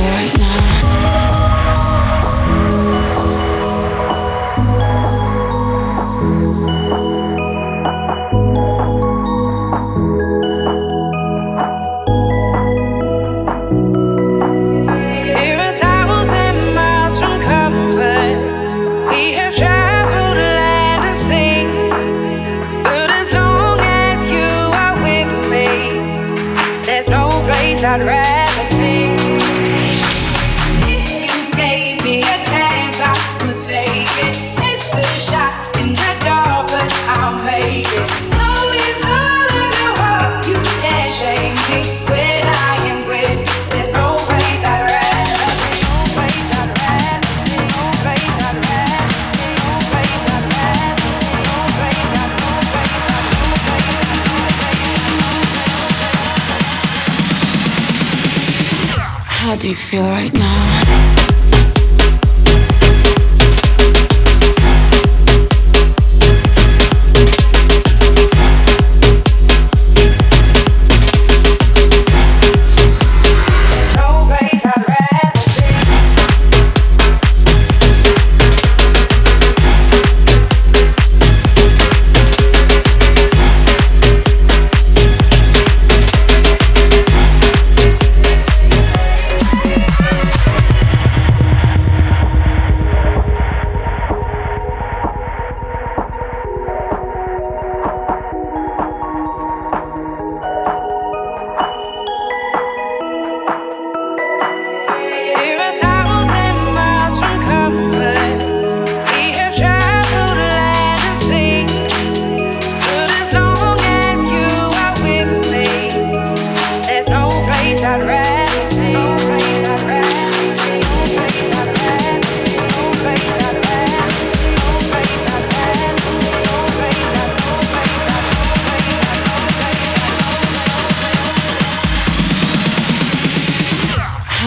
right now. How do you feel right now?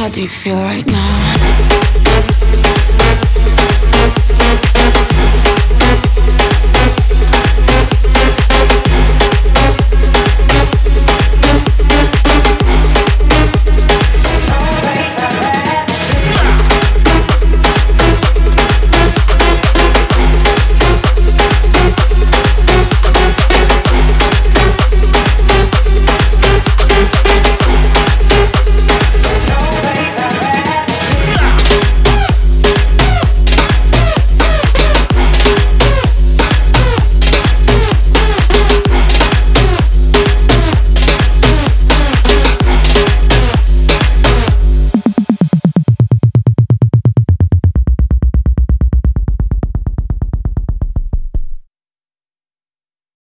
How do you feel right now?